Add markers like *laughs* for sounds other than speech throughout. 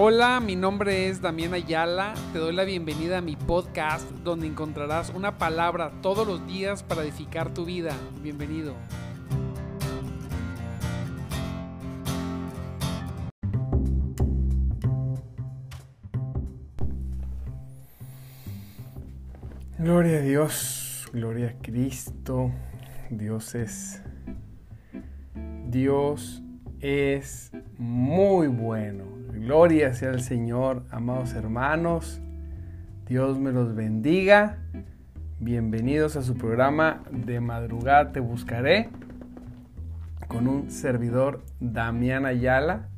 Hola, mi nombre es Damián Ayala. Te doy la bienvenida a mi podcast donde encontrarás una palabra todos los días para edificar tu vida. Bienvenido. Gloria a Dios, gloria a Cristo. Dios es Dios es muy bueno. Gloria sea al Señor, amados hermanos. Dios me los bendiga. Bienvenidos a su programa de madrugada te buscaré con un servidor Damián Ayala.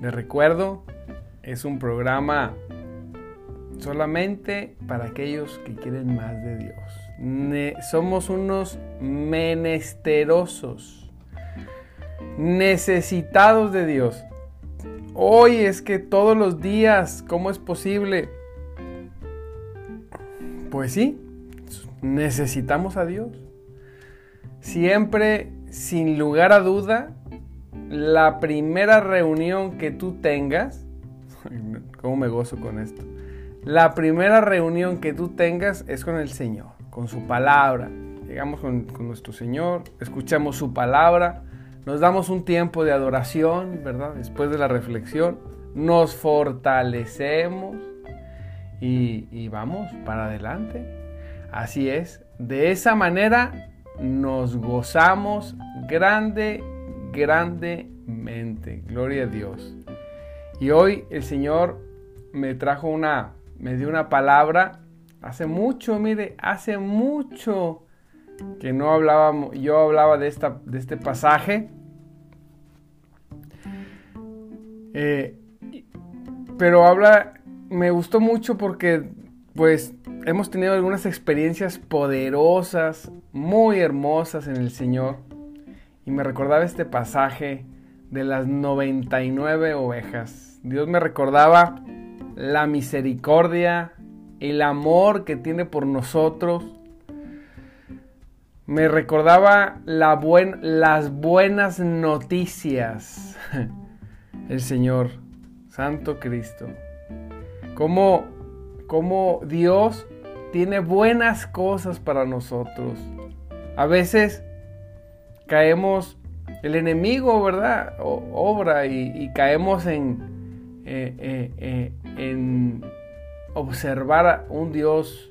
Les recuerdo, es un programa solamente para aquellos que quieren más de Dios. somos unos menesterosos, necesitados de Dios. Hoy es que todos los días, ¿cómo es posible? Pues sí, necesitamos a Dios. Siempre, sin lugar a duda, la primera reunión que tú tengas, *laughs* ¿cómo me gozo con esto? La primera reunión que tú tengas es con el Señor, con su palabra. Llegamos con, nuestro Señor, escuchamos su palabra, nos damos un tiempo de adoración, ¿verdad? Después de la reflexión, nos fortalecemos y, vamos para adelante. Así es, de esa manera nos gozamos grande, grandemente. Gloria a Dios. Y hoy el Señor me trajo una, me dio una palabra. Hace mucho, mire, hace mucho que no hablábamos, yo hablaba de, esta, de este pasaje. Eh, pero habla, me gustó mucho porque pues hemos tenido algunas experiencias poderosas, muy hermosas en el Señor. Y me recordaba este pasaje de las 99 ovejas. Dios me recordaba la misericordia, el amor que tiene por nosotros me recordaba la las buenas noticias. *laughs* El Señor, Santo Cristo. Cómo, cómo Dios tiene buenas cosas para nosotros. A veces caemos, el enemigo, ¿verdad? obra y, caemos en, eh, eh, eh, en observar a un Dios,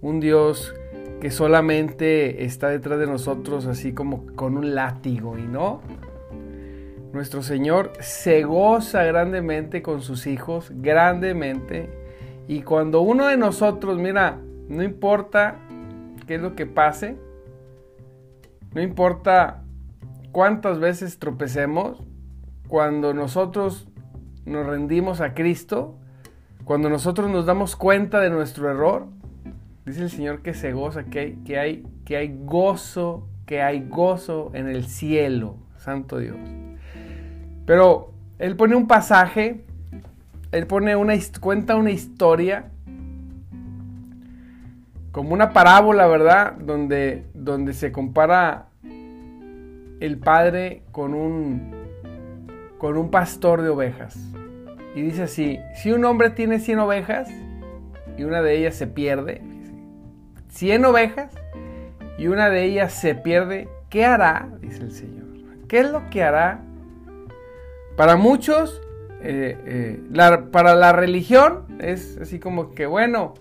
un Dios que solamente está detrás de nosotros así como con un látigo y no. Nuestro Señor se goza grandemente con sus hijos, grandemente. Y cuando uno de nosotros, mira, no importa qué es lo que pase, no importa cuántas veces tropecemos, cuando nosotros nos rendimos a Cristo, cuando nosotros nos damos cuenta de nuestro error, Dice el Señor que se goza, que hay, que hay, que hay gozo, que hay gozo en el cielo, Santo Dios. Pero Él pone un pasaje, Él pone una, cuenta una historia, como una parábola, ¿verdad? Donde, donde se compara el padre con un, con un pastor de ovejas. Y dice así, si un hombre tiene 100 ovejas y una de ellas se pierde, 100 ovejas y una de ellas se pierde, ¿qué hará? Dice el Señor. ¿Qué es lo que hará? Para muchos, eh, eh, para la religión es así como que, bueno,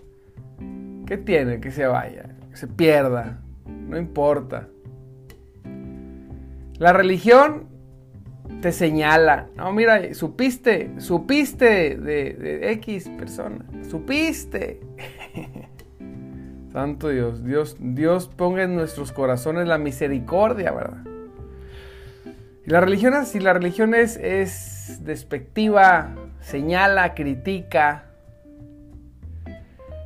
¿qué tiene? Que se vaya, que se pierda, no importa. La religión te señala, no, mira, supiste, supiste de, de X persona, supiste. *laughs* Santo Dios, Dios, Dios ponga en nuestros corazones la misericordia, ¿verdad? Y la religión, si la religión es, es despectiva, señala, critica,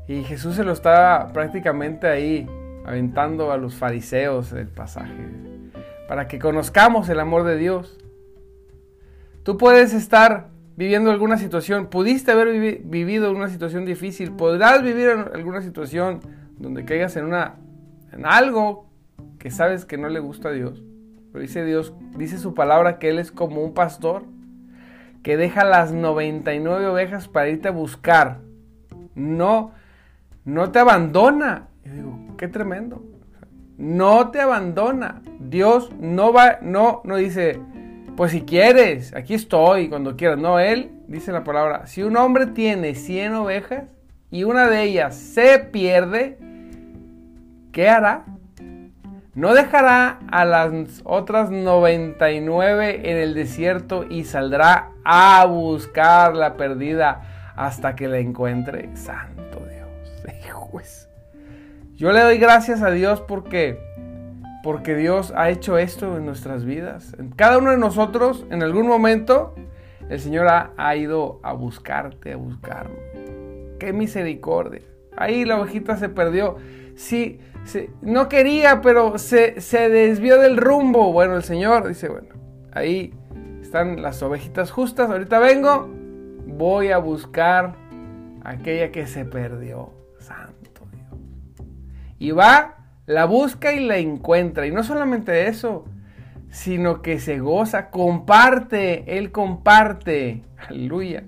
y Jesús se lo está prácticamente ahí aventando a los fariseos el pasaje, para que conozcamos el amor de Dios. Tú puedes estar viviendo alguna situación, pudiste haber vivido una situación difícil, podrás vivir alguna situación donde caigas en una en algo que sabes que no le gusta a Dios. Pero dice Dios, dice su palabra que él es como un pastor que deja las 99 ovejas para irte a buscar. No, no te abandona. Yo digo, qué tremendo. No te abandona. Dios no va, no, no dice, pues si quieres, aquí estoy cuando quieras. No, Él dice la palabra, si un hombre tiene 100 ovejas y una de ellas se pierde, ¿qué hará? No dejará a las otras 99 en el desierto y saldrá a buscar la perdida hasta que la encuentre. Santo Dios. *laughs* Yo le doy gracias a Dios porque porque Dios ha hecho esto en nuestras vidas. En cada uno de nosotros, en algún momento, el Señor ha, ido a buscarte, a buscarme. Qué misericordia. Ahí la ovejita se perdió. Sí, no quería, pero se, se desvió del rumbo. Bueno, el Señor dice, bueno, ahí están las ovejitas justas. Ahorita vengo, voy a buscar aquella que se perdió. Santo Dios. Y va la busca y la encuentra. Y no solamente eso, sino que se goza, comparte, Él comparte. Aleluya.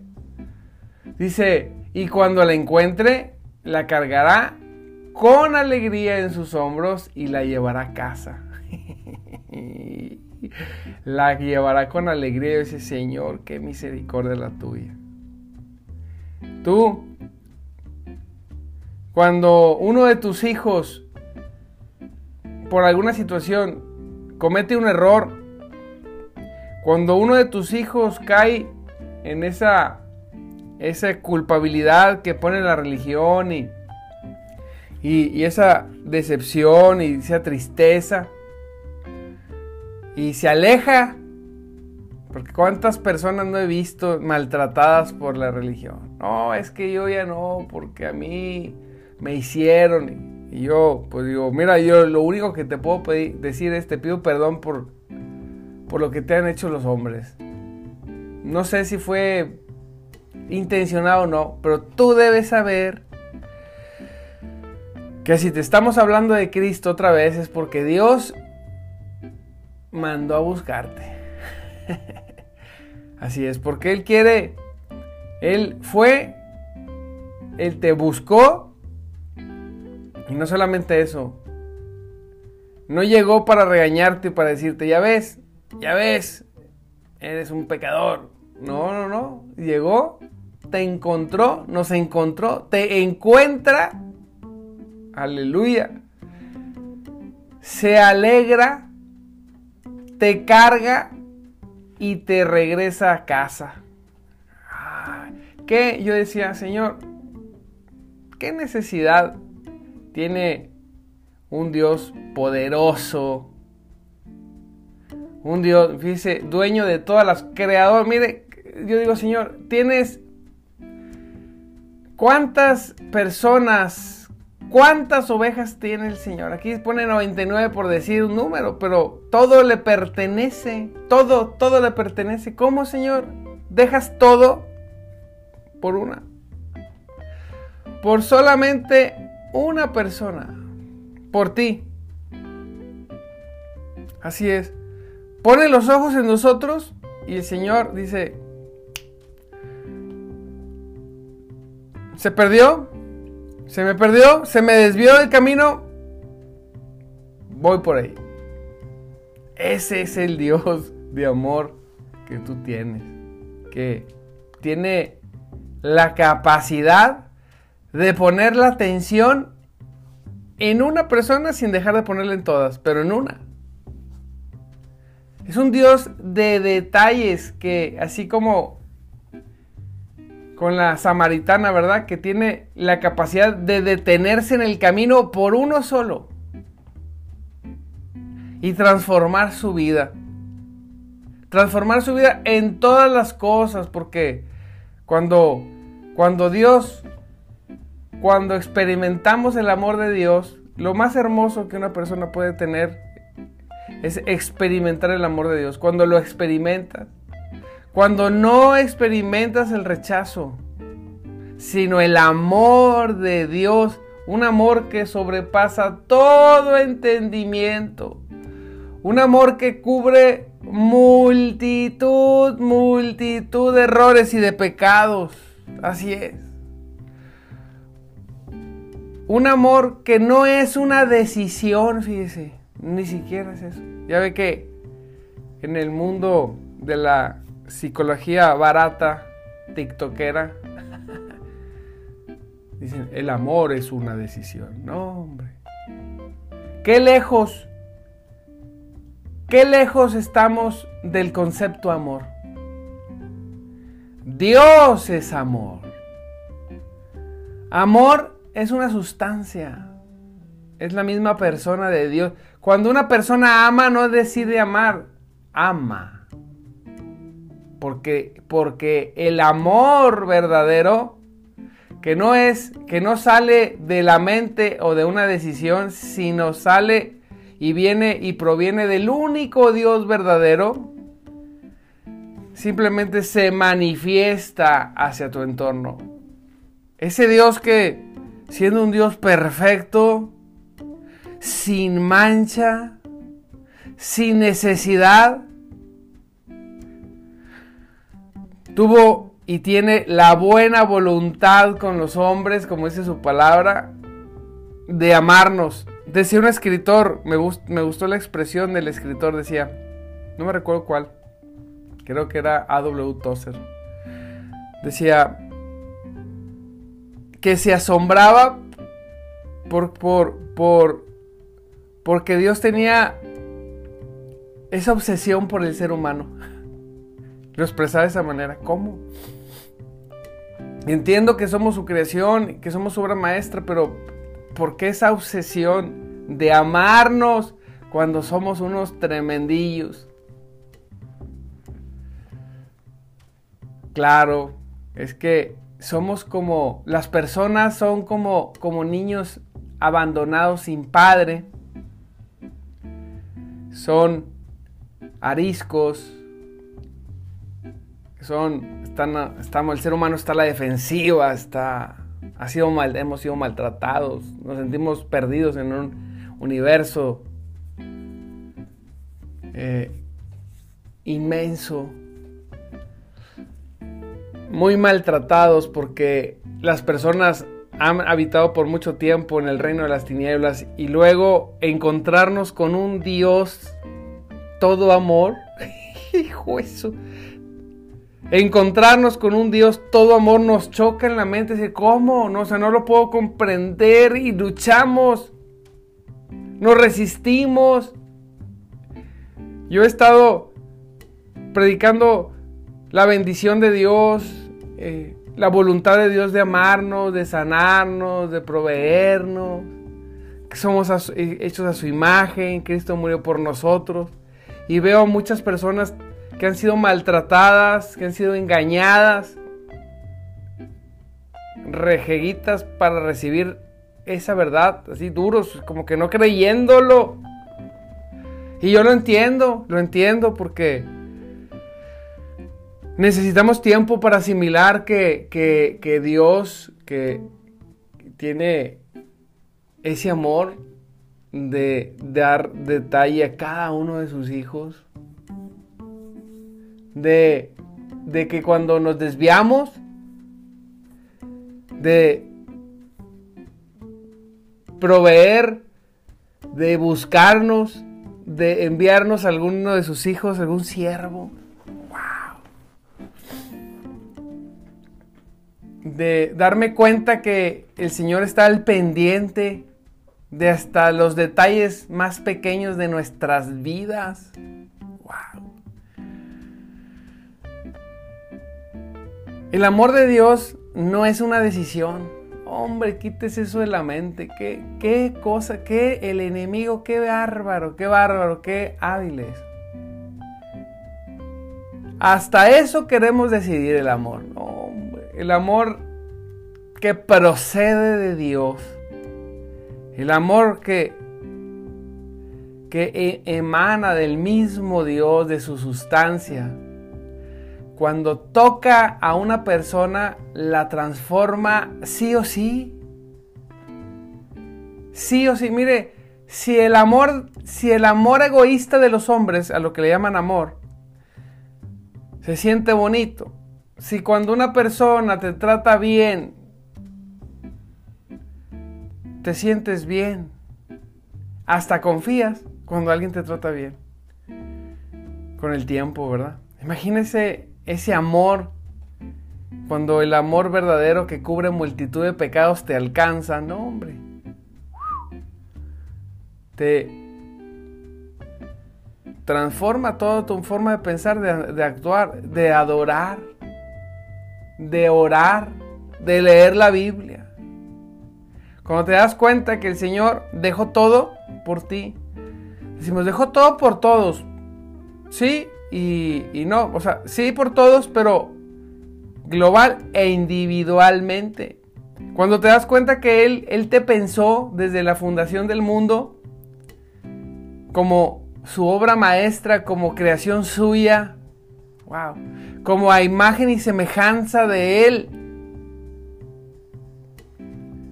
Dice, y cuando la encuentre, la cargará con alegría en sus hombros y la llevará a casa. *laughs* la llevará con alegría ese Señor, qué misericordia la tuya. Tú, cuando uno de tus hijos por alguna situación comete un error, cuando uno de tus hijos cae en esa, esa culpabilidad que pone la religión y, y, esa decepción y esa tristeza, y se aleja, porque cuántas personas no he visto maltratadas por la religión. No, es que yo ya no, porque a mí me hicieron. Y yo, pues digo, mira, yo lo único que te puedo pedir, decir es, te pido perdón por, por lo que te han hecho los hombres. No sé si fue intencionado o no, pero tú debes saber que si te estamos hablando de Cristo otra vez es porque Dios mandó a buscarte. *laughs* Así es, porque Él quiere, Él fue, Él te buscó y no solamente eso, no llegó para regañarte y para decirte, ya ves, ya ves, eres un pecador. No, no, no. Llegó, te encontró, nos encontró, te encuentra. Aleluya. Se alegra, te carga y te regresa a casa. ¿Qué? Yo decía, Señor, ¿qué necesidad tiene un Dios poderoso. Un Dios, fíjese, dueño de todas las creadoras. Mire, yo digo, Señor, tienes cuántas personas, cuántas ovejas tiene el Señor. Aquí pone 99 por decir un número, pero todo le pertenece. Todo, todo le pertenece. ¿Cómo, Señor? Dejas todo por una. Por solamente una persona por ti. Así es. Pone los ojos en nosotros y el Señor dice, se perdió, se me perdió, se me desvió del camino, voy por ahí. Ese es el Dios de amor que tú tienes, que tiene la capacidad de poner la atención en una persona sin dejar de ponerla en todas, pero en una. Es un Dios de detalles que, así como con la samaritana, ¿verdad? Que tiene la capacidad de detenerse en el camino por uno solo y transformar su vida. Transformar su vida en todas las cosas, porque cuando, cuando Dios cuando experimentamos el amor de Dios, lo más hermoso que una persona puede tener es experimentar el amor de Dios. Cuando lo experimentas, cuando no experimentas el rechazo, sino el amor de Dios, un amor que sobrepasa todo entendimiento, un amor que cubre multitud, multitud de errores y de pecados. Así es. Un amor que no es una decisión, fíjese, ni siquiera es eso. Ya ve que en el mundo de la psicología barata, tiktokera, *laughs* dicen, el amor es una decisión. No, hombre. Qué lejos, qué lejos estamos del concepto amor. Dios es amor. Amor es una sustancia. Es la misma persona de Dios. Cuando una persona ama, no decide amar, ama. Porque, porque el amor verdadero, que no es, que no sale de la mente o de una decisión, sino sale y viene y proviene del único Dios verdadero, simplemente se manifiesta hacia tu entorno. Ese Dios que, siendo un Dios perfecto, sin mancha, sin necesidad, tuvo y tiene la buena voluntad con los hombres, como dice su palabra, de amarnos. Decía un escritor, me, gustó la expresión del escritor, decía, no me recuerdo cuál, creo que era A.W. Tozer, decía que se asombraba por, por, por, porque Dios tenía esa obsesión por el ser humano. *laughs* Lo expresaba de esa manera. ¿Cómo? Entiendo que somos su creación, que somos su obra maestra, pero ¿por qué esa obsesión de amarnos cuando somos unos tremendillos? Claro, es que somos como, las personas son como, como niños abandonados sin padre, son ariscos, son, están, estamos, el ser humano está a la defensiva, está, ha sido mal, hemos sido maltratados, nos sentimos perdidos en un universo eh, inmenso muy maltratados porque las personas han habitado por mucho tiempo en el reino de las tinieblas y luego encontrarnos con un Dios todo amor, *laughs* hijo eso, encontrarnos con un Dios todo amor nos choca en la mente, decir, ¿cómo? No, o sea, no lo puedo comprender y luchamos, nos resistimos. Yo he estado predicando la bendición de Dios, eh, la voluntad de Dios de amarnos, de sanarnos, de proveernos, que somos eh, hechos a su imagen, Cristo murió por nosotros. Y veo a muchas personas que han sido maltratadas, que han sido engañadas, rejeguitas para recibir esa verdad, así duros, como que no creyéndolo. Y yo lo entiendo, lo entiendo porque Necesitamos tiempo para asimilar que, Dios que tiene ese amor de dar detalle a cada uno de sus hijos. De, de que cuando nos desviamos, de proveer, de buscarnos, de enviarnos a alguno de sus hijos, algún siervo de darme cuenta que el Señor está al pendiente de hasta los detalles más pequeños de nuestras vidas. Wow. El amor de Dios no es una decisión. Hombre, quítese eso de la mente. Qué, qué cosa, qué el enemigo, qué bárbaro, qué bárbaro, qué hábiles. Hasta eso queremos decidir el amor. Hombre, el amor que procede de Dios. El amor que, que e, emana del mismo Dios, de su sustancia. Cuando toca a una persona, la transforma sí o sí. Sí o sí. Mire, si el amor, si el amor egoísta de los hombres, a lo que le llaman amor, se siente bonito. Si cuando una persona te trata bien, te sientes bien, hasta confías cuando alguien te trata bien. Con el tiempo, ¿verdad? Imagínese ese amor, cuando el amor verdadero que cubre multitud de pecados te alcanza, no hombre. Te transforma toda tu forma de pensar, de, actuar, de adorar, de orar, de leer la Biblia. Cuando te das cuenta que el Señor dejó todo por ti. Decimos, dejó todo por todos. Sí y, no. O sea, sí por todos, pero global e individualmente. Cuando te das cuenta que Él, Él te pensó desde la fundación del mundo como su obra maestra, como creación suya. Wow. Como a imagen y semejanza de Él.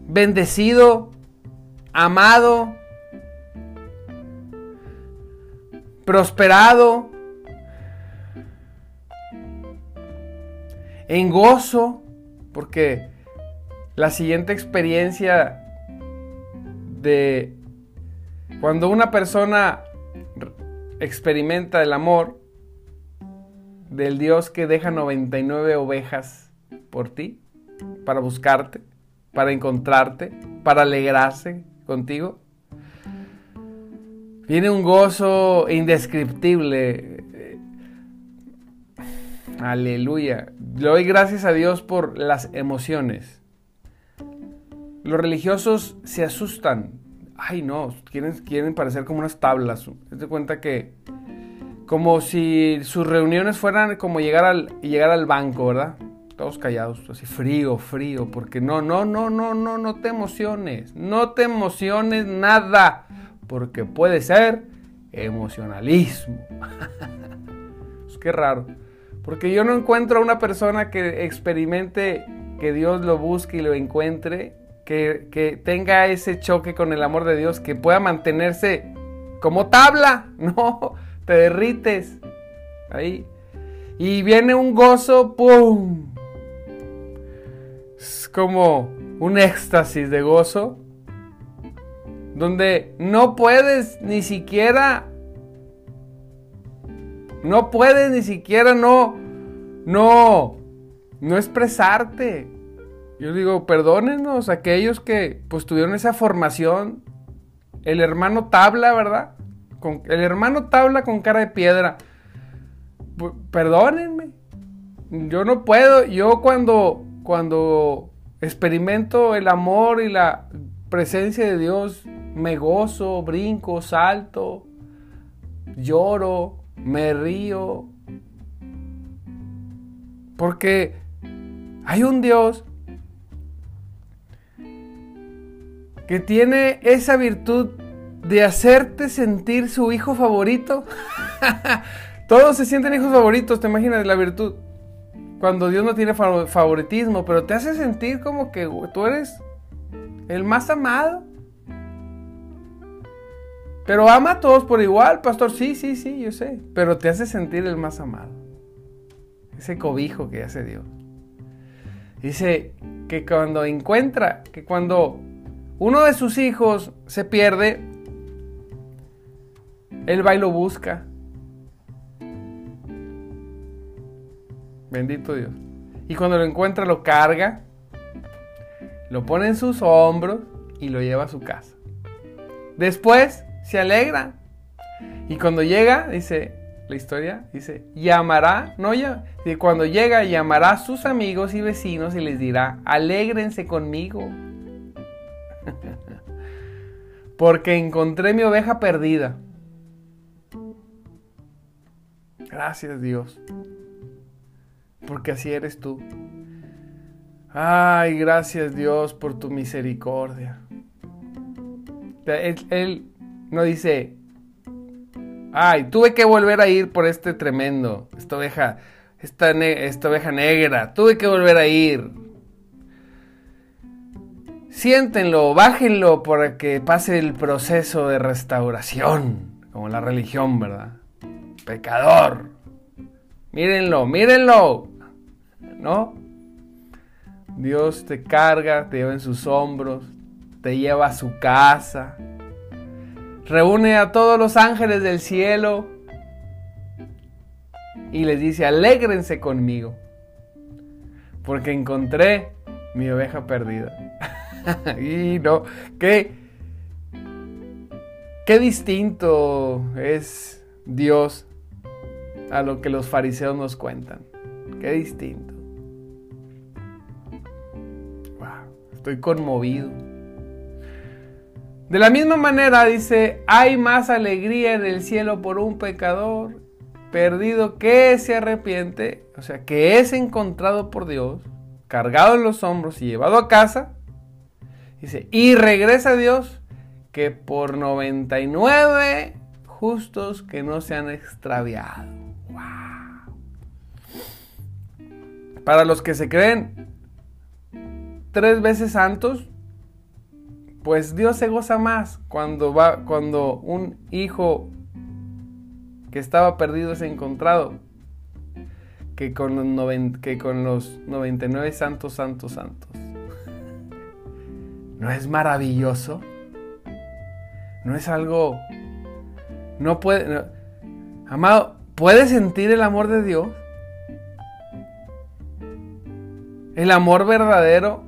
Bendecido, amado, prosperado, en gozo, porque la siguiente experiencia de cuando una persona experimenta el amor del Dios que deja 99 ovejas por ti, para buscarte, para encontrarte, para alegrarse contigo, Viene un gozo indescriptible. Aleluya. Le doy gracias a Dios por las emociones. Los religiosos se asustan. Ay, no, quieren, quieren parecer como unas tablas. Se cuenta que como si sus reuniones fueran como llegar al, llegar al banco, ¿verdad? Todos callados, así frío, frío, porque no, no, no, no, no, no te emociones, no te emociones nada porque puede ser emocionalismo. *laughs* es que raro. Porque yo no encuentro a una persona que experimente que Dios lo busque y lo encuentre, que, que tenga ese choque con el amor de Dios, que pueda mantenerse como tabla. *laughs* No, te derrites. Ahí. Y viene un gozo, ¡pum! Es como un éxtasis de gozo donde no puedes ni siquiera, no puedes ni siquiera no, no, no expresarte. Yo digo, perdónenos aquellos que pues tuvieron esa formación, el hermano tabla, ¿verdad? Con, el hermano tabla con cara de piedra. Perdónenme. Yo no puedo. Yo cuando, cuando experimento el amor y la presencia de Dios, me gozo, brinco, salto, lloro, me río. Porque hay un Dios que tiene esa virtud de hacerte sentir su hijo favorito. *laughs* Todos se sienten hijos favoritos, te imaginas la virtud. Cuando Dios no tiene favoritismo, pero te hace sentir como que tú eres el más amado. Pero ama a todos por igual, pastor. Sí, sí, sí, yo sé. Pero te hace sentir el más amado. Ese cobijo que hace Dios. Dice que cuando encuentra, que cuando uno de sus hijos se pierde, él va y lo busca. Bendito Dios. Y cuando lo encuentra, lo carga, lo pone en sus hombros y lo lleva a su casa. Después se alegra. Y cuando llega, dice la historia, dice, llamará, no ya, cuando llega llamará a sus amigos y vecinos y les dirá, alégrense conmigo. *laughs* Porque encontré mi oveja perdida. Gracias Dios. Porque así eres tú. Ay, gracias Dios por tu misericordia. él no dice, ay, tuve que volver a ir por este tremendo, esta oveja, esta, esta oveja negra, tuve que volver a ir. Siéntenlo, bájenlo para que pase el proceso de restauración, como la religión, ¿verdad? Pecador. mírenlo, mírenlo. ¿No? Dios te carga, te lleva en sus hombros, te lleva a su casa, reúne a todos los ángeles del cielo y les dice, alégrense conmigo, porque encontré mi oveja perdida. *laughs* y no, qué, qué distinto es Dios a lo que los fariseos nos cuentan. Qué distinto. estoy conmovido. De la misma manera dice, hay más alegría en el cielo por un pecador perdido que se arrepiente, o sea, que es encontrado por Dios, cargado en los hombros y llevado a casa, dice, y regresa a Dios, que por 99 justos que no se han extraviado. Para los que se creen tres veces santos, pues Dios se goza más cuando va cuando un hijo que estaba perdido es encontrado que con los, que con los 99 santos, santos, santos. ¿No es maravilloso? ¿No es algo... No puede... amado, ¿puedes sentir el amor de Dios? El amor verdadero.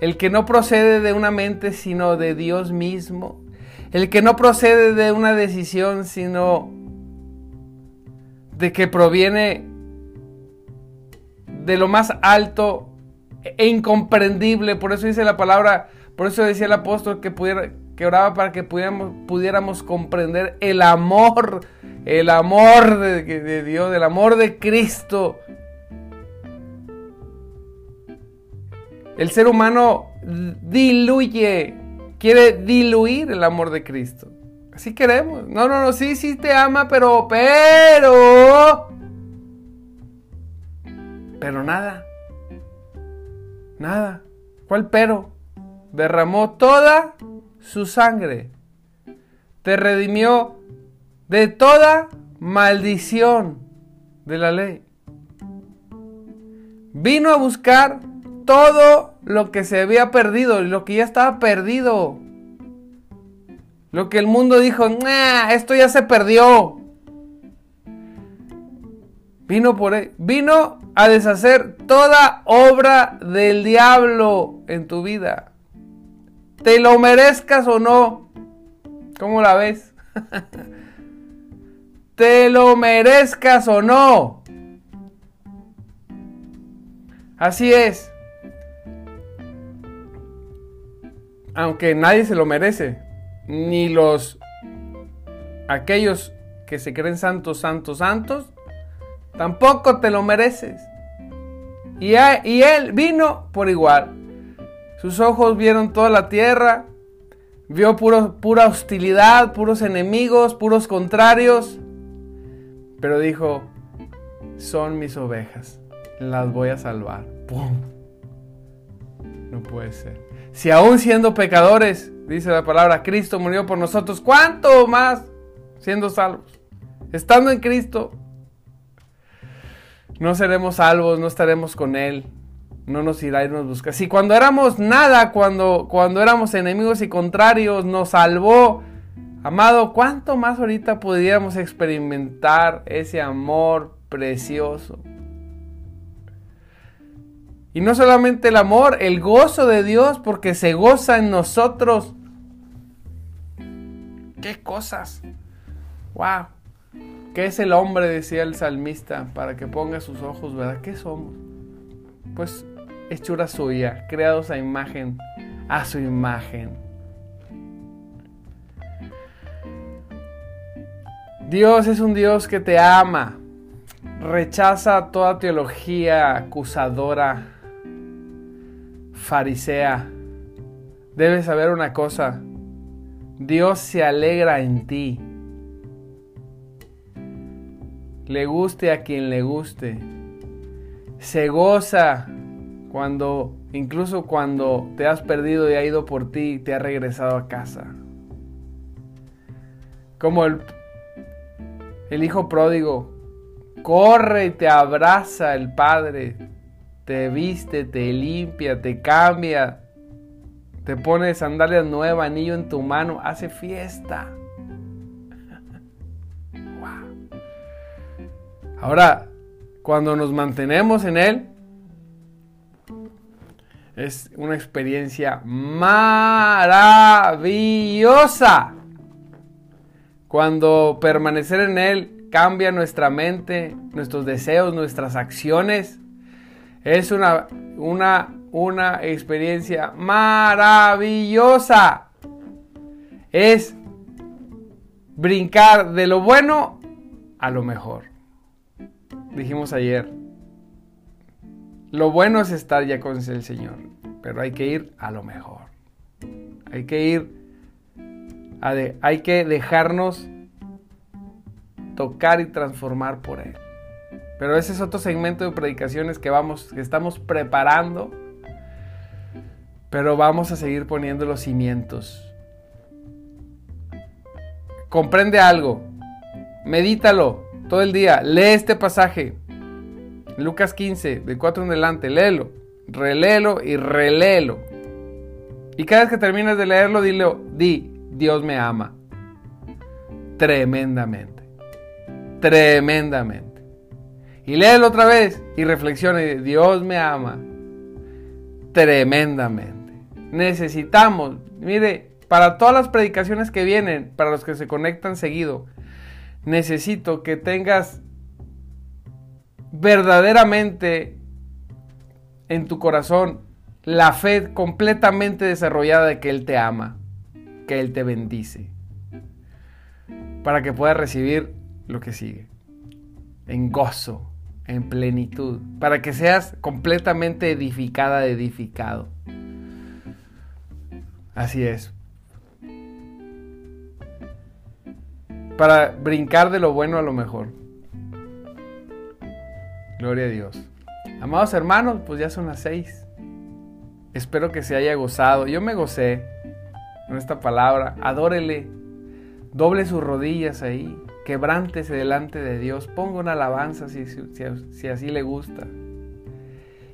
El que no procede de una mente sino de Dios mismo. El que no procede de una decisión sino de que proviene de lo más alto e incomprendible. Por eso dice la palabra, por eso decía el apóstol que, pudiera, oraba para que pudiéramos, comprender el amor, el amor de Dios, el amor de Cristo. El ser humano diluye, quiere diluir el amor de Cristo. Así queremos. No, no, no, sí, sí te ama, pero, pero... Pero nada. Nada. ¿Cuál pero? Derramó toda su sangre. Te redimió de toda maldición de la ley. Vino a buscar todo lo que se había perdido lo que ya estaba perdido. Lo que el mundo dijo, esto ya se perdió. Vino por él. Vino a deshacer toda obra del diablo en tu vida. Te lo merezcas o no. ¿Cómo la ves? *laughs* Te lo merezcas o no. Así es. Aunque nadie se lo merece ni los aquellos que se creen santos, santos, santos, tampoco te lo mereces. Y, él vino por igual. Sus ojos vieron toda la tierra, vio pura hostilidad, puros enemigos, puros contrarios, pero dijo, son mis ovejas, las voy a salvar. ¡Pum! No puede ser. Si aún siendo pecadores, dice la palabra, Cristo murió por nosotros, ¿cuánto más siendo salvos? Estando en Cristo, no seremos salvos, no estaremos con Él, no nos irá y nos busca. Si cuando éramos nada, cuando, cuando éramos enemigos y contrarios, nos salvó, amado, ¿cuánto más ahorita podríamos experimentar ese amor precioso? Y no solamente el amor, el gozo de Dios, porque se goza en nosotros ¿Qué cosas? ¡Wow! ¿Qué es el hombre? Decía el salmista, para que ponga sus ojos, ¿verdad? ¿Qué somos? Pues hechura suya, creados a imagen, a su imagen. Dios es un Dios que te ama, rechaza toda teología acusadora, farisea. Debes saber una cosa, Dios se alegra en ti. Le guste a quien le guste. Se goza cuando, incluso cuando te has perdido y ha ido por ti te ha regresado a casa. Como el, el hijo pródigo corre y te abraza el Padre, te viste, te limpia, te cambia, te pone sandalias nuevas, anillo en tu mano, hace fiesta. *laughs* Ahora, cuando nos mantenemos en Él, es una experiencia maravillosa. Cuando permanecer en Él cambia nuestra mente, nuestros deseos, nuestras acciones, es una, una, una experiencia maravillosa. Es brincar de lo bueno a lo mejor. Dijimos ayer, lo bueno es estar ya con el Señor, pero hay que ir a lo mejor. Hay que ir, a hay que dejarnos tocar y transformar por Él. Pero ese es otro segmento de predicaciones que vamos, que estamos preparando. Pero vamos a seguir poniendo los cimientos. Comprende algo. Medítalo todo el día. Lee este pasaje. Lucas 15, de 4 en adelante. Léelo. Reléelo y reléelo. Y cada vez que termines de leerlo, dile, di, Dios me ama. Tremendamente. Tremendamente. Y léelo otra vez y reflexione, Dios me ama tremendamente. Necesitamos, mire, para todas las predicaciones que vienen, para los que se conectan seguido, necesito que tengas verdaderamente en tu corazón la fe completamente desarrollada de que Él te ama, que Él te bendice, para que puedas recibir lo que sigue, en gozo, en plenitud, para que seas completamente edificada, edificado. Así es. Para brincar de lo bueno a lo mejor. Gloria a Dios. Amados hermanos, pues ya son las seis. Espero que se haya gozado. Yo me gocé con esta palabra. Adórele. Doble sus rodillas ahí quebrántese delante de Dios, ponga una alabanza si, si, así le gusta.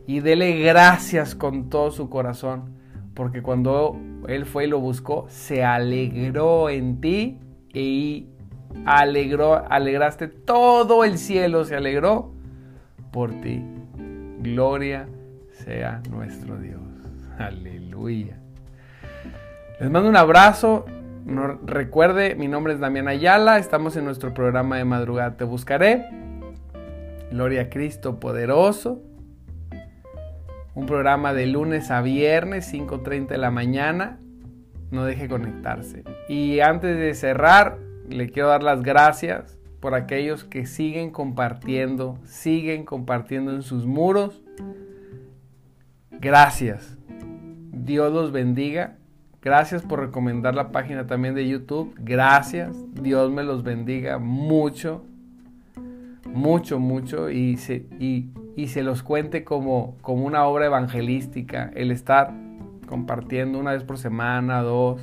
Y dele gracias con todo su corazón, porque cuando Él fue y lo buscó, se alegró en ti y alegró, alegraste todo el cielo, se alegró por ti. Gloria sea nuestro Dios. Aleluya. Les mando un abrazo recuerde, mi nombre es Damián Ayala, estamos en nuestro programa de madrugada Te Buscaré. Gloria a Cristo poderoso. Un programa de lunes a viernes, 5.30 de la mañana. No deje conectarse. Y antes de cerrar, le quiero dar las gracias por aquellos que siguen compartiendo, siguen compartiendo en sus muros. Gracias. Dios los bendiga. Gracias por recomendar la página también de YouTube. Gracias. Dios me los bendiga mucho. Mucho, mucho. Y se, y, se los cuente como, como una obra evangelística. El estar compartiendo una vez por semana, dos.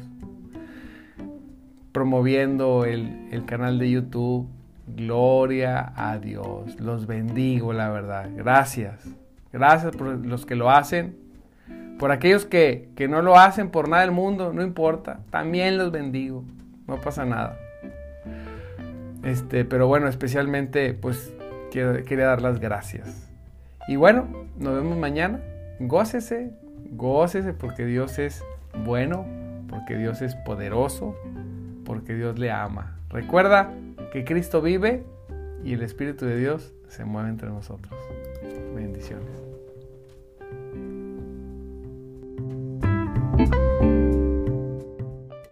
Promoviendo el, el canal de YouTube. Gloria a Dios. Los bendigo, la verdad. Gracias. Gracias por los que lo hacen. Por aquellos que, no lo hacen por nada del mundo, no importa, también los bendigo, no pasa nada. Este, pero bueno, especialmente pues quería dar las gracias. Y bueno, nos vemos mañana. Gócese, gócese porque Dios es bueno, porque Dios es poderoso, porque Dios le ama. Recuerda que Cristo vive y el Espíritu de Dios se mueve entre nosotros. Bendiciones.